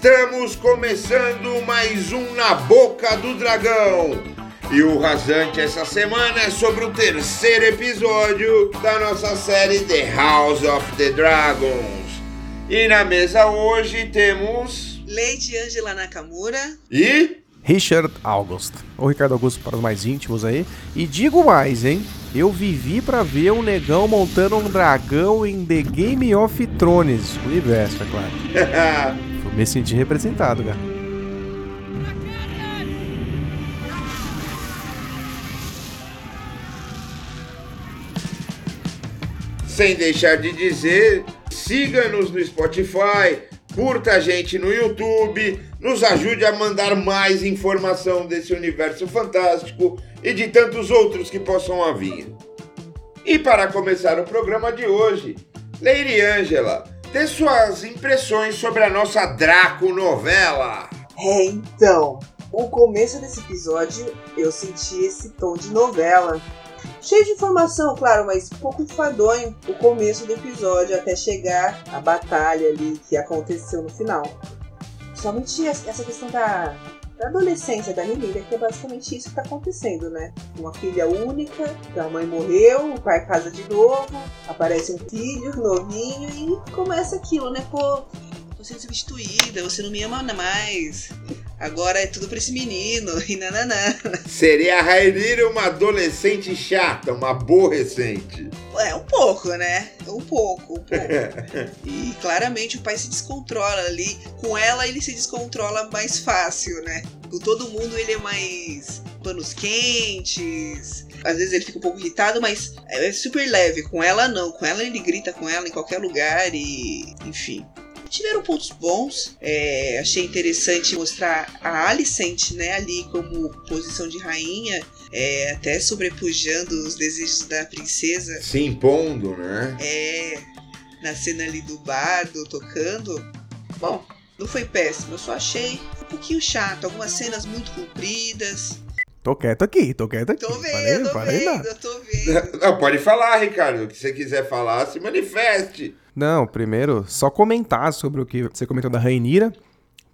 Estamos começando mais um Na Boca do Dragão. E o rasante essa semana é sobre o terceiro episódio da nossa série The House of the Dragons. E na mesa hoje temos. Lady Angela Nakamura. E. Richard August, ou Ricardo Augusto para os mais íntimos aí. E digo mais, hein? Eu vivi para ver um negão montando um dragão em The Game of Thrones, universo, é claro. Me senti representado, cara. Sem deixar de dizer, siga-nos no Spotify, curta a gente no YouTube, nos ajude a mandar mais informação desse universo fantástico e de tantos outros que possam vir. E para começar o programa de hoje, Lady Angela, dê suas impressões sobre a nossa Draco novela. É, então, o começo desse episódio eu senti esse tom de novela. Cheio de informação, claro, mas pouco enfadonho o começo do episódio até chegar a batalha ali que aconteceu no final. Somente essa questão da, da adolescência da Renira, que é basicamente isso que está acontecendo, né? Uma filha única, a mãe morreu, o pai casa de novo, aparece um filho novinho e começa aquilo, né? Pô, tô sendo substituída, você não me ama mais. Agora é tudo pra esse menino, e nananã. Seria a Rainira uma adolescente chata, uma aborrecente. É, um pouco, né? Um pouco, um pouco. e claramente o pai se descontrola ali. Com ela ele se descontrola mais fácil, né? Com todo mundo ele é mais panos quentes. Às vezes ele fica um pouco irritado, mas é super leve. Com ela não. Com ela ele grita com ela em qualquer lugar e. Enfim tiveram pontos bons. É, achei interessante mostrar a Alicent, né, ali como posição de rainha, é, até sobrepujando os desejos da princesa. Se impondo, né? É, na cena ali do bardo tocando. Bom, não foi péssimo, eu só achei um pouquinho chato. Algumas cenas muito compridas. Tô quieto aqui, tô quieto aqui. Tô vendo, falei, tô vendo, tô vendo. Não, pode falar, Ricardo. O que você quiser falar, se manifeste. Não, primeiro, só comentar sobre o que você comentou da Rainira.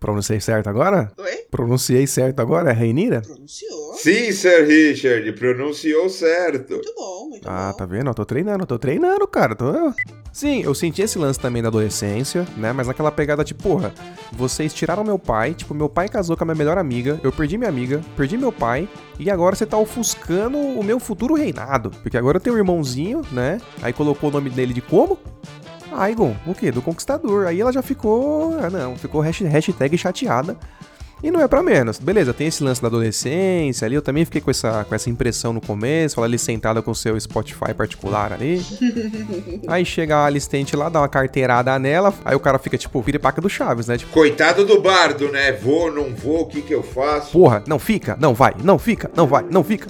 Pronunciei certo agora? Oi? Pronunciei certo agora? É Rainira? Pronunciou. Sim, Sir Richard, pronunciou certo. Muito bom, muito ah, bom. tá vendo? Eu tô treinando, tô treinando, cara. Tô... Sim, eu senti esse lance também da adolescência, né? Mas naquela pegada de, porra, vocês tiraram meu pai, tipo, meu pai casou com a minha melhor amiga, eu perdi minha amiga, perdi meu pai, e agora você tá ofuscando o meu futuro reinado. Porque agora eu tenho um irmãozinho, né? Aí colocou o nome dele de como? Aegon, o quê? Do Conquistador. Aí ela já ficou. Ah, não, ficou hashtag chateada. E não é para menos. Beleza, tem esse lance da adolescência ali. Eu também fiquei com essa, com essa impressão no começo. Ela ali sentada com o seu Spotify particular ali. aí chega a assistente lá, dá uma carteirada nela. Aí o cara fica tipo, piripaca do Chaves, né? Tipo, Coitado do bardo, né? Vou, não vou, o que que eu faço? Porra, não fica, não vai, não fica, não vai, não fica.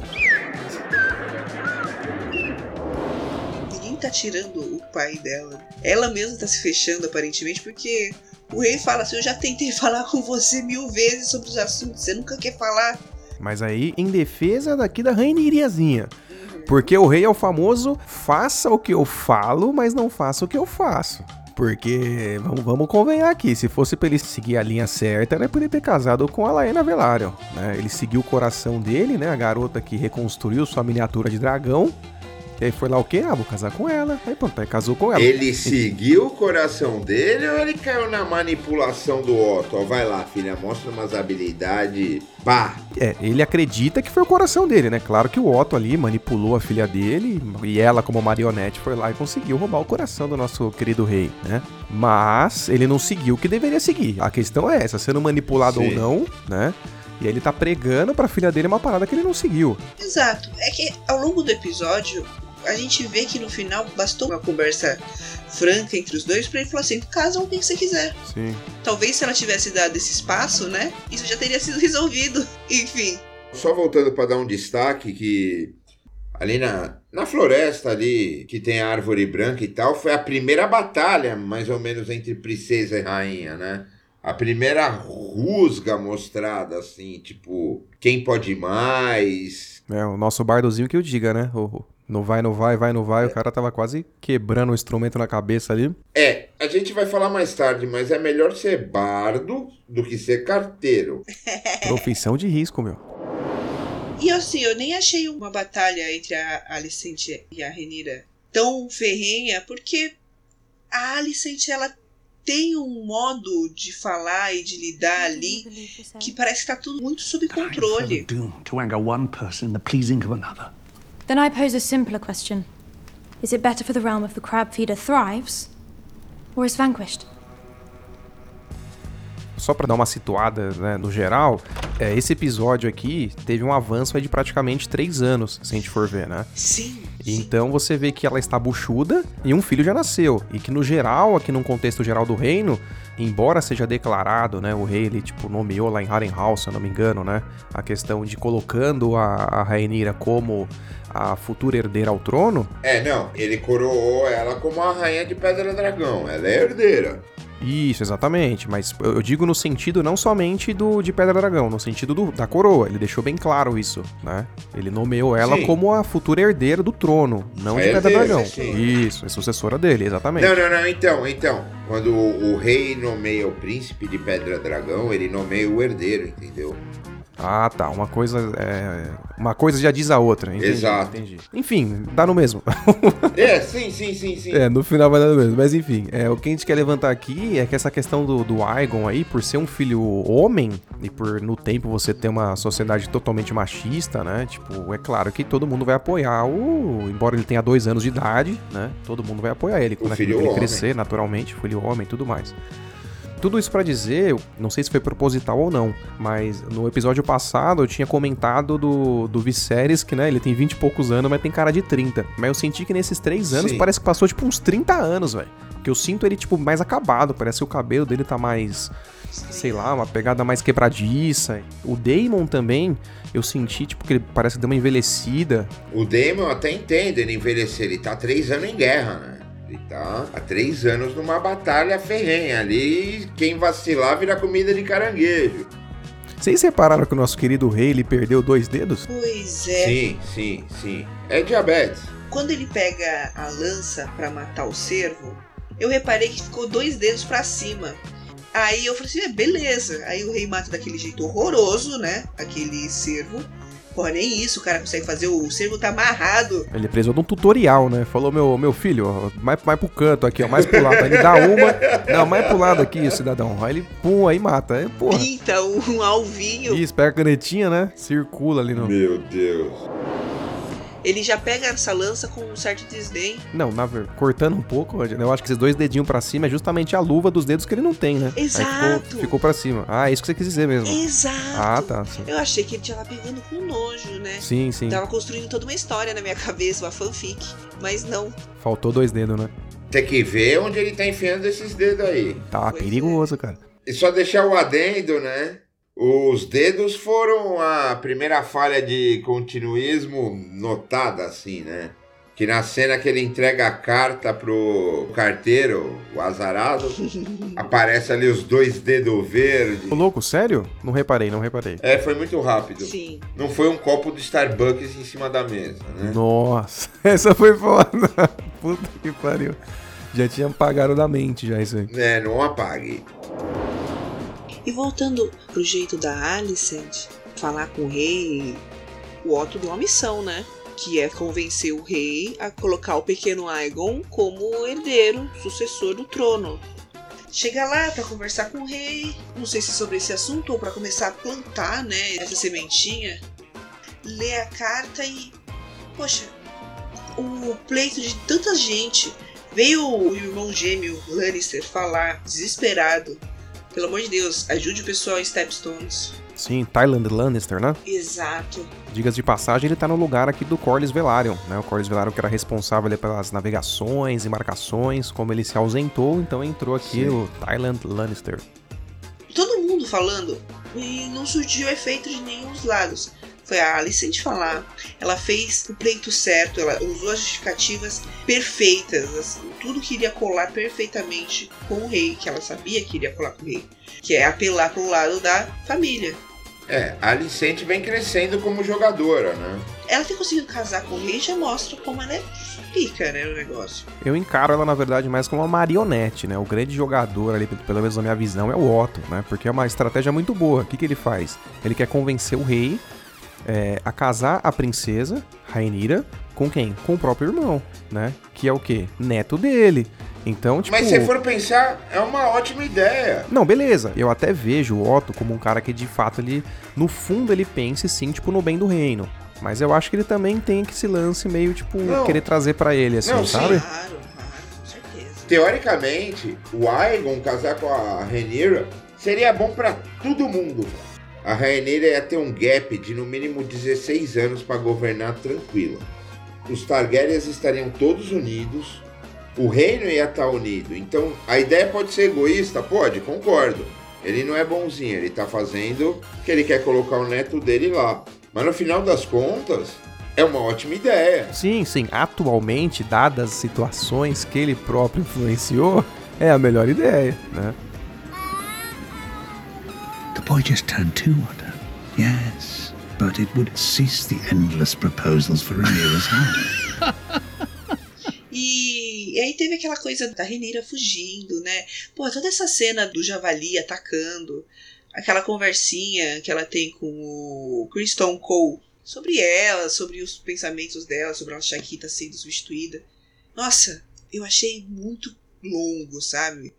Tirando o pai dela. Ela mesma tá se fechando aparentemente porque o rei fala assim: Eu já tentei falar com você mil vezes sobre os assuntos, você nunca quer falar. Mas aí, em defesa daqui da Rainiriazinha. Porque o rei é o famoso faça o que eu falo, mas não faça o que eu faço. Porque, vamos, vamos convenhar aqui, se fosse pra ele seguir a linha certa, era pra ele ter casado com a Laena Velaryon, né? Ele seguiu o coração dele, né? A garota que reconstruiu sua miniatura de dragão. E aí foi lá o quê? Ah, vou casar com ela. Aí pronto, aí casou com ela. Ele seguiu o coração dele ou ele caiu na manipulação do Otto? Ó, vai lá, filha, mostra umas habilidades. Pá! É, ele acredita que foi o coração dele, né? Claro que o Otto ali manipulou a filha dele e ela, como marionete, foi lá e conseguiu roubar o coração do nosso querido rei, né? Mas ele não seguiu o que deveria seguir. A questão é essa, sendo manipulado Sim. ou não, né? E aí ele tá pregando pra filha dele uma parada que ele não seguiu. Exato. É que ao longo do episódio, a gente vê que no final bastou uma conversa franca entre os dois pra ele falar assim: casa com quem você quiser. Sim. Talvez se ela tivesse dado esse espaço, né? Isso já teria sido resolvido. Enfim. Só voltando para dar um destaque que ali na, na floresta ali, que tem a árvore branca e tal, foi a primeira batalha, mais ou menos, entre princesa e rainha, né? A primeira rusga mostrada, assim, tipo, quem pode mais. É, o nosso bardozinho que eu diga, né? O, No vai, no vai, vai, no vai, o cara tava quase quebrando o instrumento na cabeça ali. É, a gente vai falar mais tarde, mas é melhor ser bardo do que ser carteiro. Profissão de risco, meu. E assim, eu nem achei uma batalha entre a Alicent e a Renira tão ferrenha, porque a Alicent, ela tem um modo de falar e de lidar ali que parece que tá tudo muito sob controle. Then I pose a simpler question. Is it better for the realm if the crab feeder thrives or is vanquished? Só pra dar uma situada, né, no geral, é, esse episódio aqui teve um avanço aí de praticamente três anos, se a gente for ver, né? Sim. Então você vê que ela está buchuda e um filho já nasceu. E que no geral, aqui num contexto geral do reino, embora seja declarado, né, o rei ele tipo nomeou lá em Harrenhal, se eu não me engano, né, a questão de colocando a, a Rainira como a futura herdeira ao trono. É, não, ele coroou ela como a rainha de Pedra Dragão. Ela é herdeira. Isso, exatamente. Mas eu digo no sentido não somente do de Pedra Dragão, no sentido do, da coroa. Ele deixou bem claro isso, né? Ele nomeou ela Sim. como a futura herdeira do trono, não A de Pedra Dragão. Isso, é sucessora dele, exatamente. Não, não, não, então, então. Quando o, o rei nomeia o príncipe de Pedra Dragão, ele nomeia o herdeiro, entendeu? Ah, tá. Uma coisa. é, Uma coisa já diz a outra. Entendi, Exato. Entendi. Enfim, dá no mesmo. É, sim, sim, sim, sim. É, no final vai dar no mesmo. Mas enfim, é, o que a gente quer levantar aqui é que essa questão do, do Aegon aí, por ser um filho homem, e por no tempo você ter uma sociedade totalmente machista, né? Tipo, é claro que todo mundo vai apoiar o. Embora ele tenha dois anos de idade, né? Todo mundo vai apoiar ele quando filho ele homem. crescer, naturalmente, filho homem e tudo mais. Tudo isso pra dizer, não sei se foi proposital ou não, mas no episódio passado eu tinha comentado do, do Viserys, que né, ele tem 20 e poucos anos, mas tem cara de 30. Mas eu senti que nesses 3 anos Sim. parece que passou tipo uns 30 anos, velho. Que eu sinto ele tipo mais acabado, parece que o cabelo dele tá mais, sei lá, uma pegada mais quebradiça. O Daemon também, eu senti tipo que ele parece que deu uma envelhecida. O Damon até entende ele envelhecer, ele tá três anos em guerra, né? Ele tá há três anos numa batalha ferrenha ali, quem vacilar vira comida de caranguejo. Vocês repararam que o nosso querido rei ele perdeu dois dedos? Pois é. Sim, sim, sim. É diabetes. Quando ele pega a lança pra matar o cervo, eu reparei que ficou dois dedos pra cima. Aí eu falei assim, é, beleza. Aí o rei mata daquele jeito horroroso, né? Aquele cervo. Porra, nem isso o cara consegue fazer. O cervo tá amarrado. Ele precisou de um tutorial, né? Falou, meu, meu filho, ó, mais, mais pro canto aqui, ó, mais pro lado. Aí ele dá uma, não, mais pro lado aqui, cidadão. Aí ele, pum, aí mata. Aí, porra. Pinta um alvinho. Isso, pega a canetinha, né? Circula ali no... Meu Deus. Ele já pega essa lança com um certo desdém. Não, na ver... cortando um pouco, eu acho que esses dois dedinhos pra cima é justamente a luva dos dedos que ele não tem, né? Aí Exato. ficou, ficou pra cima. Ah, é isso que você quis dizer mesmo. Exato. Ah, tá. Sim, Eu achei que ele tava pegando com nojo, né? sim. sim. Tava construindo toda uma história na minha cabeça, uma fanfic. Mas não. Faltou dois dedos, né? Tem que ver onde ele tá enfiando esses dedos aí. Tá Pois é. perigoso, cara. E só deixar o adendo, né? Os dedos foram a primeira falha de continuismo notada, assim, né? Que na cena que ele entrega a carta pro carteiro, o azarado, aparece ali os dois dedos verdes. Ô, louco, sério? Não reparei, não reparei. É, foi muito rápido. Sim. Não foi um copo de Starbucks em cima da mesa, né? Nossa, essa foi foda. Puta que pariu. Já tinha apagado da mente já isso aí. É, não apague. E voltando pro jeito da Alicent falar com o rei, o Otto deu uma missão, né? Que é convencer o rei a colocar o pequeno Aegon como herdeiro, sucessor do trono. Chega lá pra conversar com o rei, não sei se sobre esse assunto ou pra começar a plantar, né, essa sementinha. Lê a carta e, poxa, o pleito de tanta gente. Veio o irmão gêmeo Lannister falar, desesperado, pelo amor de Deus, ajude o pessoal em Stepstones. Sim, Tyland Lannister, né? Exato. Digas de passagem, ele tá no lugar aqui do Corlys Velaryon, né? O Corlys Velaryon que era responsável pelas navegações, embarcações, como ele se ausentou, então entrou aqui Sim. o Tyland Lannister. Todo mundo falando e não surgiu efeito de nenhum dos lados. Foi a Alicent falar, ela fez o pleito certo, ela usou as justificativas perfeitas, assim, tudo que iria colar perfeitamente com o rei, que ela sabia que iria colar com o rei, que é apelar pro lado da família. É, a Alicente vem crescendo como jogadora, né? Ela ter conseguido casar com o rei já mostra como ela é pica, né, o negócio. Eu encaro ela, na verdade, mais como uma marionete, né? O grande jogador ali, pelo menos na minha visão, é o Otto, né? Porque é uma estratégia muito boa. O que, que ele faz? Ele quer convencer o rei é, a casar a princesa, Rainira, com quem? Com o próprio irmão, né? Que é o quê? Neto dele. Então, tipo. Mas se for pensar, é uma ótima ideia. Não, beleza. Eu até vejo o Otto como um cara que de fato ele, no fundo, ele pense sim, tipo, no bem do reino. Mas eu acho que ele também tem que esse lance meio, tipo, Não. querer trazer pra ele, assim, Não, sim. sabe? Claro, claro, com certeza. Teoricamente, o Aegon casar com a Rhaenyra seria bom pra todo mundo. A Rhaenyra ia ter um gap de no mínimo 16 anos pra governar tranquila. Os Targaryens estariam todos unidos, o reino ia estar unido. Então, a ideia pode ser egoísta? Pode, concordo. Ele não é bonzinho, ele tá fazendo que ele quer colocar o neto dele lá. Mas no final das contas, é uma ótima ideia. Sim, sim. Atualmente, dadas as situações que ele próprio influenciou, é a melhor ideia, né? Boy just turned two, Otto. Yes, but it would cease the endless proposals for Rhaenyra's hand. E, e aí teve aquela coisa da Reneira fugindo, né? Pô, toda essa cena do javali atacando, aquela conversinha que ela tem com o Kristen Cole sobre ela, sobre os pensamentos dela, sobre ela achar que tá sendo substituída. Nossa, eu achei muito longo, sabe?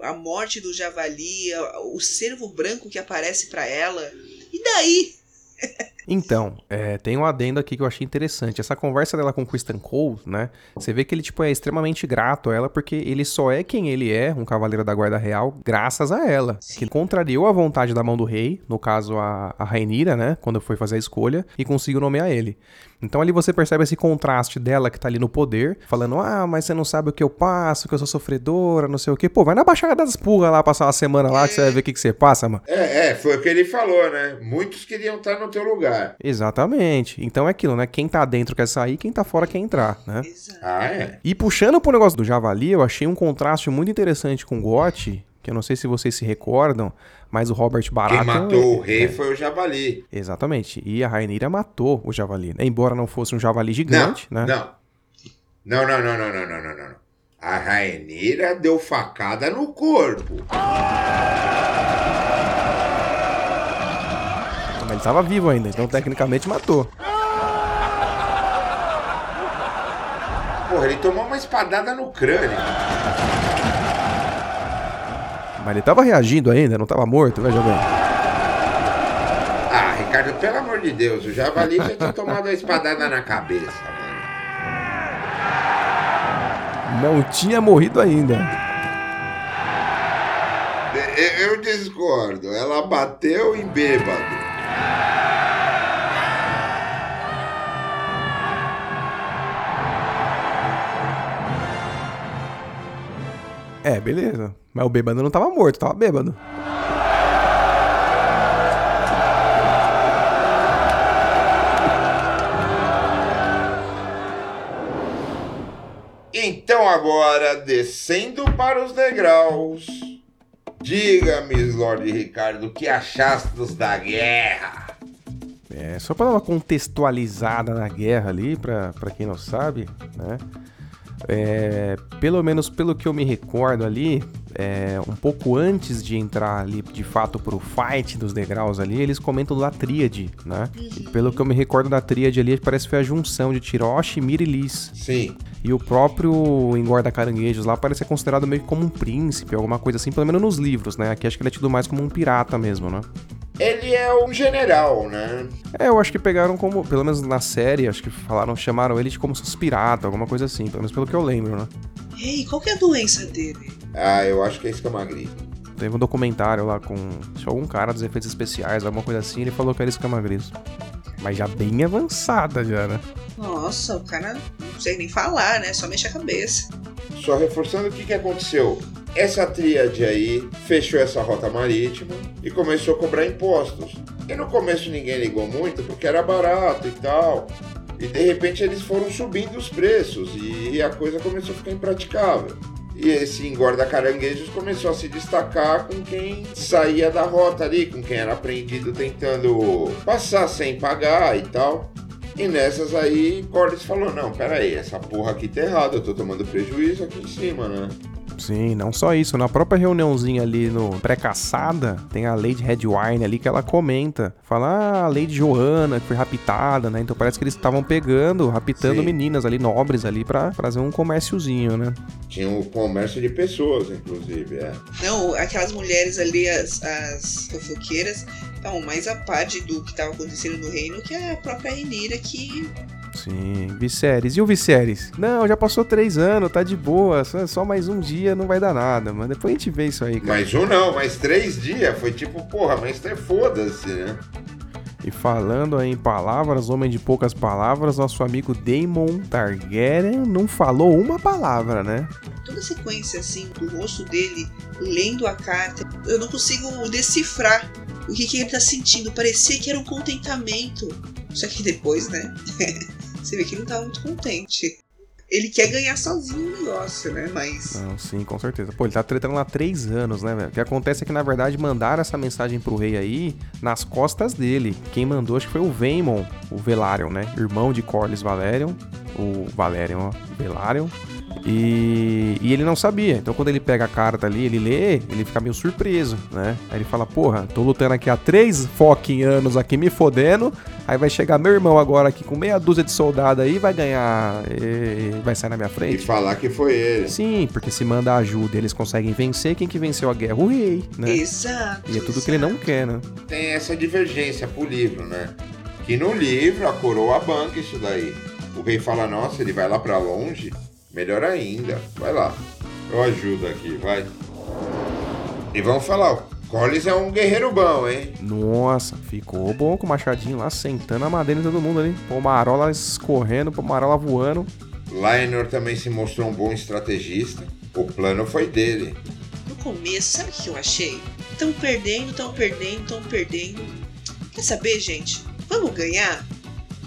A morte do javali, o cervo branco que aparece pra ela. E daí? Então, é, tem um adendo aqui que eu achei interessante. Essa conversa dela com o Kristen Cole, né? Você vê que ele, tipo, é extremamente grato a ela, porque ele só é quem ele é, um cavaleiro da guarda real, graças a ela. Que contrariou a vontade da mão do rei, no caso a, a Rainira, né? Quando foi fazer a escolha, e conseguiu nomear ele. Então ali você percebe esse contraste dela que tá ali no poder, falando, ah, mas você não sabe o que eu passo, que eu sou sofredora, não sei o quê. Pô, vai na Baixada das Pulgas lá, passar uma semana lá, que você vai ver o que, que você passa, mano. É, é, foi o que ele falou, né? Muitos queriam estar no teu lugar. Exatamente. Então é aquilo, né? Quem tá dentro quer sair, quem tá fora quer entrar, né? Exato. Ah, é. E puxando pro negócio do Javali, eu achei um contraste muito interessante com o Gotti, que eu não sei se vocês se recordam, mas o Robert Baratheon... Quem matou o é- rei foi o Javali. Exatamente. E a Rainira matou o Javali, né? Embora não fosse um Javali gigante, não, né? não. Não, não, não, não, não, não, não, não. A Rainira deu facada no corpo. Mas ele tava vivo ainda, então tecnicamente matou. Porra, ele tomou uma espadada no crânio. Mas ele tava reagindo ainda, não tava morto, veja bem. Ah, Ricardo, pelo amor de Deus, o Javali já tinha tomado a espadada na cabeça, mano. Não tinha morrido ainda. Eu, eu discordo, ela bateu em bêbado. É, beleza. Mas o bêbado não tava morto, tava bêbado. Então agora, descendo para os degraus, diga-me, Lord Ricardo, o que achastes da guerra? É, só pra dar uma contextualizada na guerra ali, pra quem não sabe, né? É, pelo menos pelo que eu me recordo ali, é, um pouco antes de entrar ali de fato pro fight dos degraus ali, eles comentam da tríade, né? E pelo que eu me recordo da tríade ali, parece que foi a junção de Tiroshi, Mir e Liz. Sim, E o próprio engorda caranguejos lá parece ser considerado meio que como um príncipe, alguma coisa assim, pelo menos nos livros, né? Aqui acho que ele é tido mais como um pirata mesmo, né? ele é um general, né? É, eu acho que pegaram como, pelo menos na série, acho que falaram, chamaram ele de como se fosse pirata, alguma coisa assim, pelo menos pelo que eu lembro, né? Ei, qual que é a doença dele? Ah, eu acho que é escamagripe. Teve um documentário lá com algum cara dos efeitos especiais, alguma coisa assim, ele falou que era escama gris. Mas já bem avançada já, né? Nossa, o cara não sei nem falar, né? Só mexe a cabeça. Só reforçando o que, que aconteceu. Essa tríade aí fechou essa rota marítima e começou a cobrar impostos. E no começo ninguém ligou muito porque era barato e tal. E de repente eles foram subindo os preços e a coisa começou a ficar impraticável. E esse engorda caranguejos começou a se destacar com quem saía da rota ali, com quem era apreendido tentando passar sem pagar e tal. E nessas aí, Cordes falou: Não, pera aí, essa porra aqui tá errada, eu tô tomando prejuízo aqui em cima, né? Sim, não só isso. Na própria reuniãozinha ali no pré-caçada, tem a Lady Redwine ali que ela comenta. Fala, ah, a Lady Joana que foi raptada, né? Então parece que eles estavam pegando, raptando Sim. meninas ali, nobres ali, pra fazer um comérciozinho, né? Tinha o comércio de pessoas, inclusive, é. Não, aquelas mulheres ali, as, as fofoqueiras, estavam mais a par de- do que estava acontecendo no reino que a própria Renira que Sim, Viserys. E o Viserys? Não, já passou três anos, tá de boa. Só, só mais um dia não vai dar nada, mas depois a gente vê isso aí, cara. Mas um não, mas três dias. Foi tipo, porra, mas é foda-se, né? E falando aí em palavras, homem de poucas palavras, nosso amigo Daemon Targaryen não falou uma palavra, né? toda a sequência assim do rosto dele lendo a carta, eu não consigo decifrar o que, que ele tá sentindo. Parecia que era um contentamento. Só que depois, né? Você vê que ele não tava muito contente. Ele quer ganhar sozinho o negócio, né? Mas. Não, sim, com certeza. Pô, ele tá tretando lá três anos, né, velho? O que acontece é que, na verdade, mandaram essa mensagem pro rei aí nas costas dele. Quem mandou, acho que foi o Vaemon, o Velaryon, né? Irmão de Corlys Valerion. O Valerion, ó. Velaryon. E, e ele não sabia. Então, quando ele pega a carta ali, ele lê, ele fica meio surpreso, né? Aí ele fala: Porra, tô lutando aqui há três fucking anos aqui me fodendo. Aí vai chegar meu irmão agora aqui com meia dúzia de soldado aí, vai ganhar. e vai sair na minha E frente. falar que foi ele. Sim, porque se manda ajuda, eles conseguem vencer. Quem que venceu a guerra? O rei, né? Exato. E é tudo que ele não quer, né? Tem essa divergência pro livro, né? Que no livro a coroa banca isso daí. O rei fala, nossa, ele vai lá pra longe. Melhor ainda, vai lá. Eu ajudo aqui, vai. E vamos falar, o Collins é um guerreiro bom, hein? Nossa, ficou bom com o machadinho lá, sentando a madeira em todo mundo ali. Pomarola escorrendo, Pomarola voando. Lionel também se mostrou um bom estrategista. O plano foi dele. No começo, sabe o que eu achei? Estão perdendo, estão perdendo, estão perdendo. Quer saber, gente? Vamos ganhar?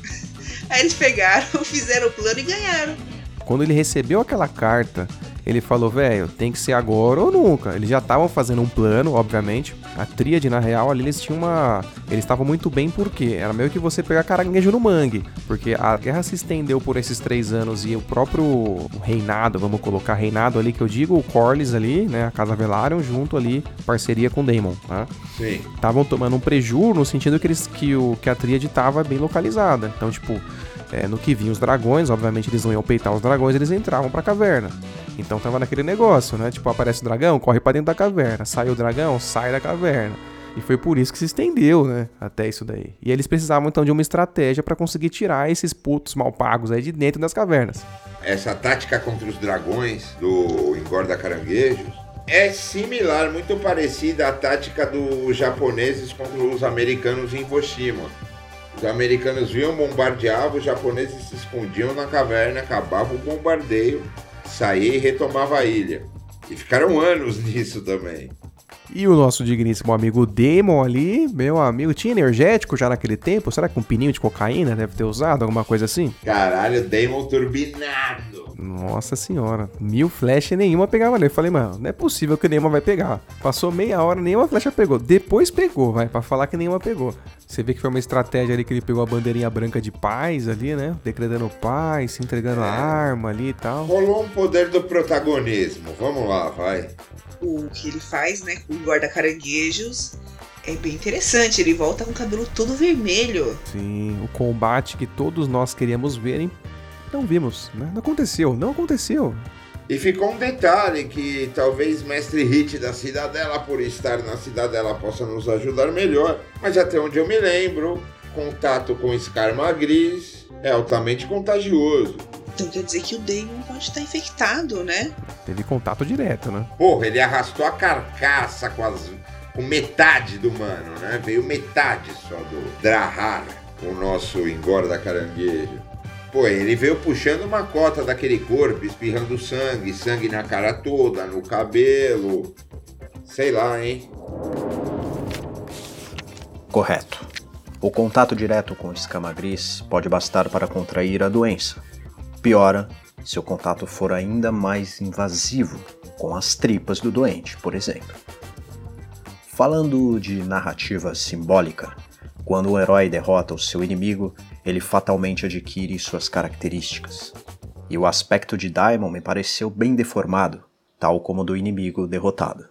Aí eles pegaram, fizeram o plano e ganharam. Quando ele recebeu aquela carta, ele falou, velho, tem que ser agora ou nunca. Eles já estavam fazendo um plano, obviamente. A tríade, na real, ali eles tinham uma. Eles estavam muito bem porque era meio que você pegar caranguejo no mangue. Porque a guerra se estendeu por esses três anos e o próprio reinado, vamos colocar reinado ali que eu digo, o Corlys ali, né? A Casa Velaryon, junto ali, parceria com Daemon, tá? Sim. estavam tomando um preju no sentido que, eles, que, o, que a tríade tava bem localizada. Então, tipo, é, no que vinham os dragões, obviamente eles não iam peitar os dragões, eles entravam pra caverna. Então tava naquele negócio, né? Tipo, aparece o dragão, corre pra dentro da caverna. Sai o dragão, sai da caverna. E foi por isso que se estendeu, né? Até isso daí. E eles precisavam então de uma estratégia pra conseguir tirar esses putos mal pagos aí de dentro das cavernas. Essa tática contra os dragões do engorda caranguejos é similar, muito parecida à tática dos japoneses contra os americanos em Hiroshima. Os americanos viam bombardeavam, os japoneses se escondiam na caverna, acabava o bombardeio, saía e retomava a ilha. E ficaram anos nisso também. E o nosso digníssimo amigo Demon ali, meu amigo, tinha energético já naquele tempo? Será que um pininho de cocaína deve ter usado, alguma coisa assim? Caralho, Damon turbinado. Nossa senhora, mil flechas nenhuma pegava nele. Eu falei, mano, não é possível que nenhuma vai pegar. Passou meia hora, nenhuma flecha pegou. Depois pegou, vai, pra falar que nenhuma pegou. Você vê que foi uma estratégia ali que ele pegou a bandeirinha branca de paz ali, né? Decretando paz, se entregando a arma ali e tal. Rolou um poder do protagonismo. Vamos lá, vai. O que ele faz, né, com o guarda-caranguejos é bem interessante. Ele volta com o cabelo todo vermelho. Sim, o combate que todos nós queríamos ver, hein? Não vimos, né? Não aconteceu, não aconteceu. E ficou um detalhe que talvez Mestre Hit da Cidadela, por estar na Cidadela, possa nos ajudar melhor. Mas até onde eu me lembro, contato com escarma gris é altamente contagioso. Então quer dizer que o Damon pode estar infectado, né? Teve contato direto, né? Porra, ele arrastou a carcaça com, as, com metade do mano, né? Veio metade só do Drahar, o nosso engorda caranguejo. Pô, ele veio puxando uma cota daquele corpo, espirrando sangue, sangue na cara toda, no cabelo. Sei lá, hein? Correto. O contato direto com escama gris pode bastar para contrair a doença. Piora se o contato for ainda mais invasivo com as tripas do doente, por exemplo. Falando de narrativa simbólica, quando o herói derrota o seu inimigo, ele fatalmente adquire suas características. E o aspecto de Daimon me pareceu bem deformado, tal como do inimigo derrotado.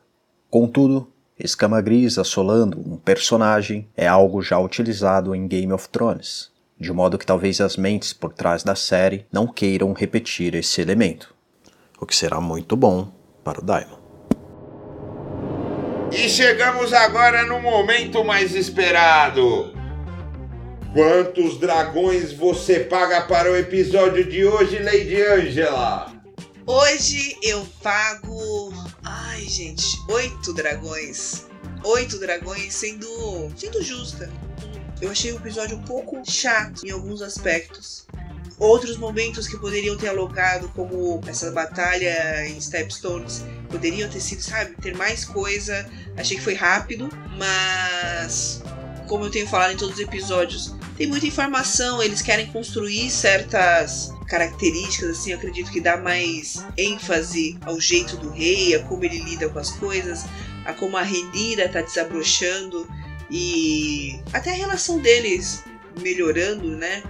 Contudo, Escama Gris assolando um personagem é algo já utilizado em Game of Thrones, de modo que talvez as mentes por trás da série não queiram repetir esse elemento, o que será muito bom para o Daimon. E chegamos agora no momento mais esperado. Quantos dragões você paga para o episódio de hoje, Lady Angela? Hoje eu pago. Ai, gente, oito dragões. Oito dragões sendo. sendo justa. Eu achei o episódio um pouco chato em alguns aspectos. Outros momentos que poderiam ter alongado, como essa batalha em Stepstones, poderiam ter sido, sabe, ter mais coisa. Achei que foi rápido, mas como eu tenho falado em todos os episódios, tem muita informação, eles querem construir certas características, assim, eu acredito que dá mais ênfase ao jeito do rei, a como ele lida com as coisas, a como a Renira tá desabrochando e até a relação deles melhorando, né?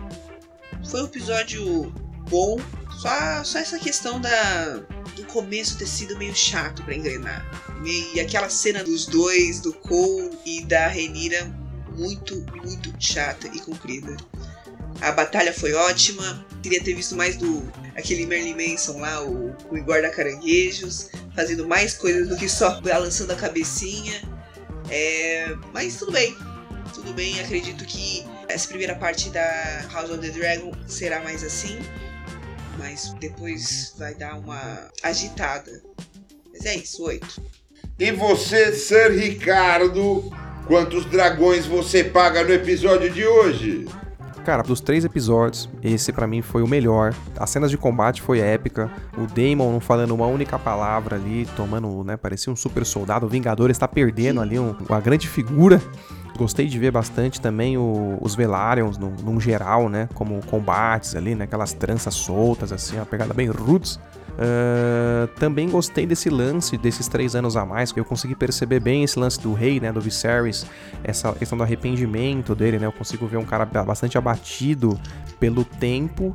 Foi um episódio bom, só, só essa questão da, do começo ter sido meio chato para engrenar. E aquela cena dos dois, do Cole e da Renira, muito, muito chata e comprida. A batalha foi ótima. Queria ter visto mais do aquele Merlin Manson lá, o, o guarda caranguejos, fazendo mais coisas do que só balançando a cabecinha. É, mas tudo bem, tudo bem. Acredito que essa primeira parte da House of the Dragon será mais assim, mas depois vai dar uma agitada. Mas é isso, oito. E você, Sir Ricardo, quantos dragões você paga no episódio de hoje? Cara, dos três episódios, esse para mim foi o melhor. As cenas de combate foi épica. O Damon não falando uma única palavra ali, tomando, né? Parecia um super soldado. O Vingador está perdendo ali um, uma grande figura. Gostei de ver bastante também o, os Velaryon, no, num geral, né? Como combates ali, né? Aquelas tranças soltas, assim, uma pegada bem roots. Uh, também gostei desse lance desses três anos a mais, que eu consegui perceber bem esse lance do rei, né, do Viserys, essa questão do arrependimento dele, né, eu consigo ver um cara bastante abatido pelo tempo,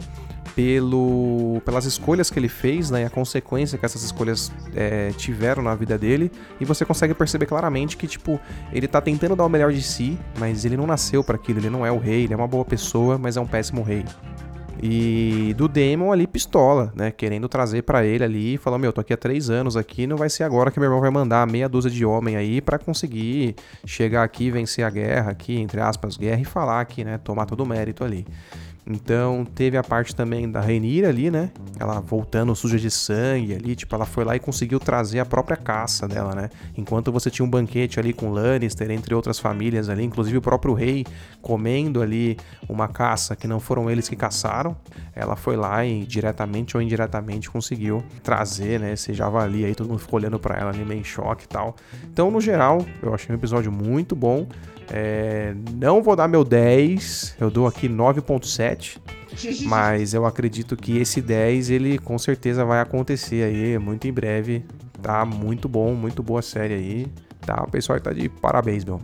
pelo, pelas escolhas que ele fez, né, e a consequência que essas escolhas é, tiveram na vida dele, e você consegue perceber claramente que, tipo, ele tá tentando dar o melhor de si, mas ele não nasceu para aquilo, ele não é o rei, ele é uma boa pessoa, mas é um péssimo rei. E do Damon ali pistola, né? Querendo trazer para ele ali, falou: Meu, tô aqui há três anos aqui, não vai ser agora que meu irmão vai mandar meia dúzia de homem aí para conseguir chegar aqui, vencer a guerra aqui, entre aspas, guerra e falar aqui, né? Tomar todo o mérito ali. Então teve a parte também da Rainira ali, né? Ela voltando suja de sangue ali, tipo, ela foi lá e conseguiu trazer a própria caça dela, né? Enquanto você tinha um banquete ali com Lannister, entre outras famílias ali, inclusive o próprio rei comendo ali uma caça que não foram eles que caçaram, ela foi lá e diretamente ou indiretamente conseguiu trazer, né, esse javali aí, todo mundo ficou olhando para ela ali meio em choque e tal. Então, no geral, eu achei um episódio muito bom. É, não vou dar meu 10, eu dou aqui 9.7. mas eu acredito que esse 10 ele com certeza vai acontecer aí muito em breve. Tá muito bom, muito boa série aí. Tá, o pessoal tá de parabéns, meu.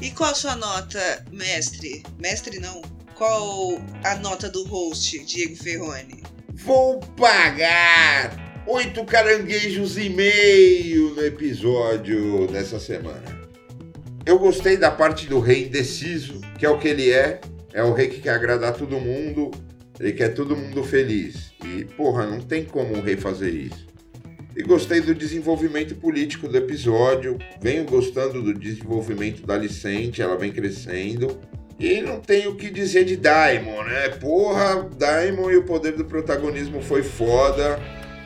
E qual a sua nota, mestre? Mestre não. Qual a nota do host, Diego Ferroni? Vou pagar oito caranguejos e meio no episódio dessa semana. Eu gostei da parte do rei indeciso, que é o que ele é. É o rei que quer agradar todo mundo, ele quer todo mundo feliz. E, porra, não tem como um rei fazer isso. E gostei do desenvolvimento político do episódio. Venho gostando do desenvolvimento da Alicente, ela vem crescendo. E não tenho o que dizer de Daimon, né? Porra, Daimon e o poder do protagonismo foi foda.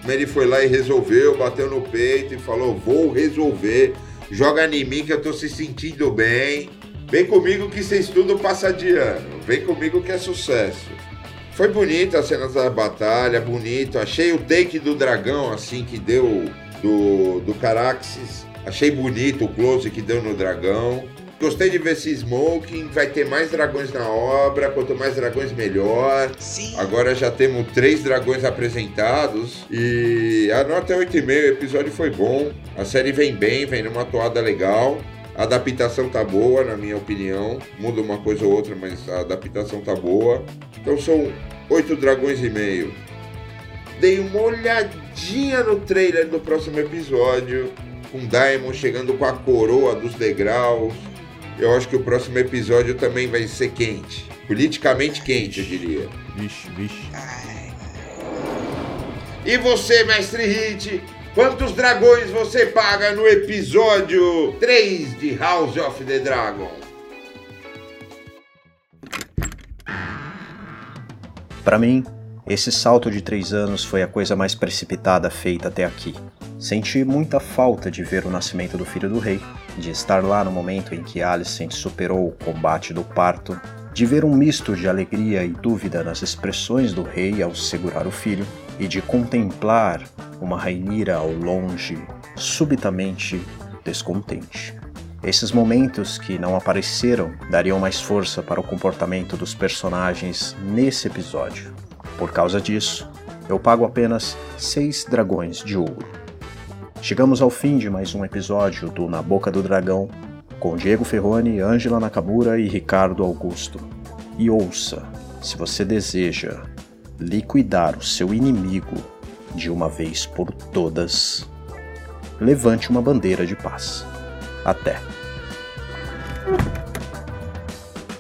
Ele foi lá e resolveu, bateu no peito e falou: Vou resolver joga em mim que eu tô se sentindo bem. Vem comigo que vocês tudo passa de ano. Vem comigo que é sucesso. Foi bonita a cena da batalha, bonito. Achei o take do dragão, assim, que deu do, do Caraxes. Achei bonito o close que deu no dragão. Gostei de ver esse Smoking. Vai ter mais dragões na obra. Quanto mais dragões, melhor. Sim. Agora já temos três dragões apresentados. E a nota é 8,5. O episódio foi bom. A série vem bem, vem numa toada legal. A adaptação tá boa, na minha opinião. Muda uma coisa ou outra, mas a adaptação tá boa. Então são oito dragões e meio. Dei uma olhadinha no trailer do próximo episódio, com Diamond chegando com a coroa dos degraus. Eu acho que o próximo episódio também vai ser quente. Politicamente quente, eu diria. Vixe, vixe. E você, mestre Hit, quantos dragões você paga no episódio 3 de House of the Dragon? Para mim, esse salto de três anos foi a coisa mais precipitada feita até aqui. Senti muita falta de ver o nascimento do filho do rei, de estar lá no momento em que Alicent superou o combate do parto, de ver um misto de alegria e dúvida nas expressões do rei ao segurar o filho, e de contemplar uma Rainira ao longe, subitamente descontente. Esses momentos que não apareceram dariam mais força para o comportamento dos personagens nesse episódio. Por causa disso, eu pago apenas 6 dragões de ouro. Chegamos ao fim de mais um episódio do Na Boca do Dragão, com Diego Ferroni, Ângela Nakamura e Ricardo Augusto. E ouça, se você deseja liquidar o seu inimigo de uma vez por todas, levante uma bandeira de paz. Até!